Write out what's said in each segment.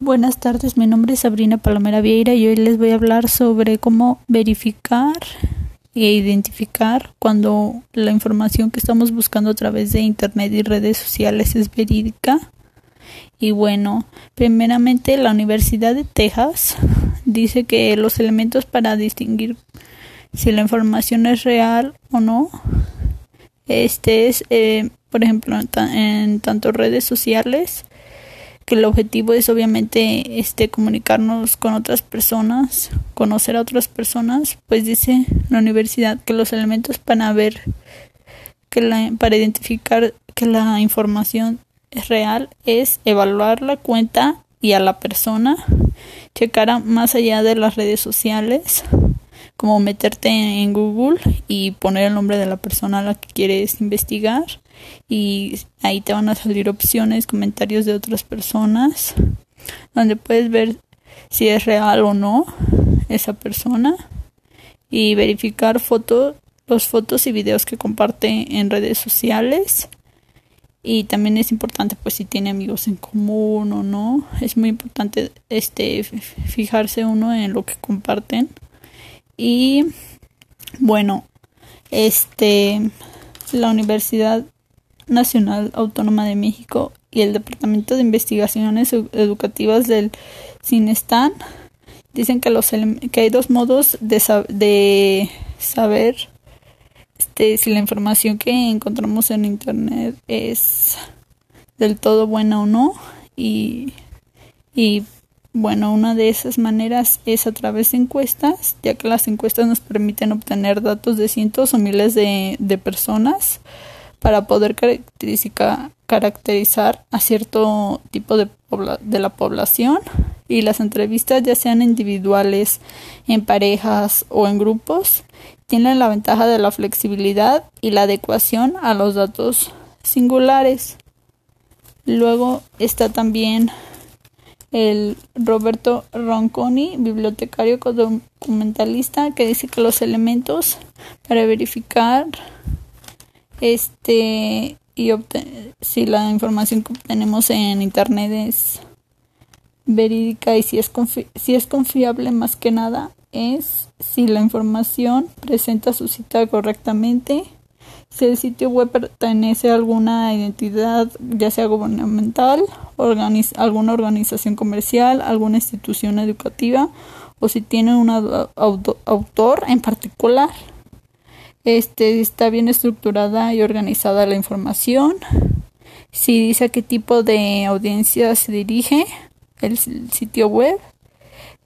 Buenas tardes, mi nombre es Sabrina Palomera Vieira y hoy les voy a hablar sobre cómo verificar e identificar cuando la información que estamos buscando a través de Internet y redes sociales es verídica. Y bueno, primeramente la Universidad de Texas dice que los elementos para distinguir si la información es real o no, este es, eh, por ejemplo, en, en tanto redes sociales, que el objetivo es obviamente este comunicarnos con otras personas, conocer a otras personas, pues dice la universidad que los elementos para ver que la, para identificar que la información es real es evaluar la cuenta y a la persona, checar más allá de las redes sociales, como meterte en Google y poner el nombre de la persona a la que quieres investigar y ahí te van a salir opciones, comentarios de otras personas, donde puedes ver si es real o no esa persona y verificar fotos, los fotos y videos que comparte en redes sociales. Y también es importante pues si tiene amigos en común o no. Es muy importante este fijarse uno en lo que comparten. Y bueno, este la universidad Nacional Autónoma de México y el Departamento de Investigaciones Educativas del CINESTAN dicen que, los que hay dos modos de, saber este, si la información que encontramos en Internet es del todo buena o no. Y, bueno, una de esas maneras es a través de encuestas, ya que las encuestas nos permiten obtener datos de cientos o miles de personas para poder caracterizar a cierto tipo de, de la población y las entrevistas ya sean individuales, en parejas o en grupos tienen la ventaja de la flexibilidad y la adecuación a los datos singulares. Luego está también el Roberto Ronconi, bibliotecario documentalista, que dice que los elementos para verificar este y si la información que obtenemos en internet es verídica y si es si es confiable más que nada es si la información presenta su cita correctamente si el sitio web pertenece a alguna entidad ya sea gubernamental alguna organización comercial alguna institución educativa o si tiene un autor en particular este, está bien estructurada y organizada la información. Si dice a qué tipo de audiencia se dirige el sitio web.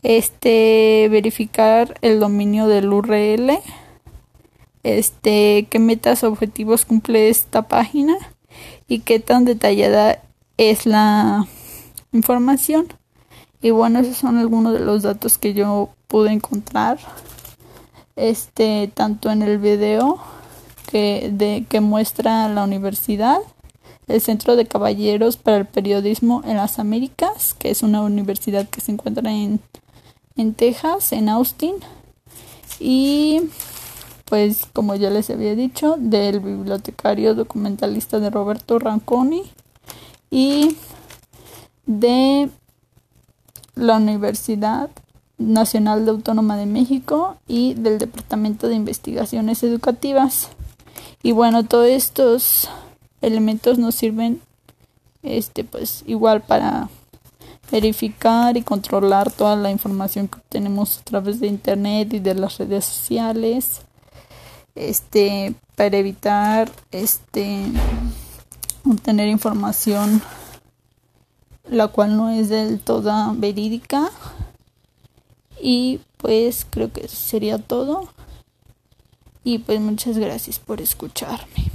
Este, verificar el dominio del URL. Este, qué metas o objetivos cumple esta página y qué tan detallada es la información. Y bueno, esos son algunos de los datos que yo pude encontrar este tanto en el video que de que muestra la universidad el Centro de Caballeros para el Periodismo en las Américas, que es una universidad que se encuentra en, en Texas, en Austin. Y pues como ya les había dicho, del bibliotecario documentalista de Roberto Ranconi y de la Universidad Nacional de Autónoma de México y del Departamento de Investigaciones Educativas. Y bueno, todos estos elementos nos sirven este pues igual para verificar y controlar toda la información que obtenemos a través de internet y de las redes sociales. Este para evitar este obtener información la cual no es del todo verídica y pues creo que sería todo. Y pues muchas gracias por escucharme.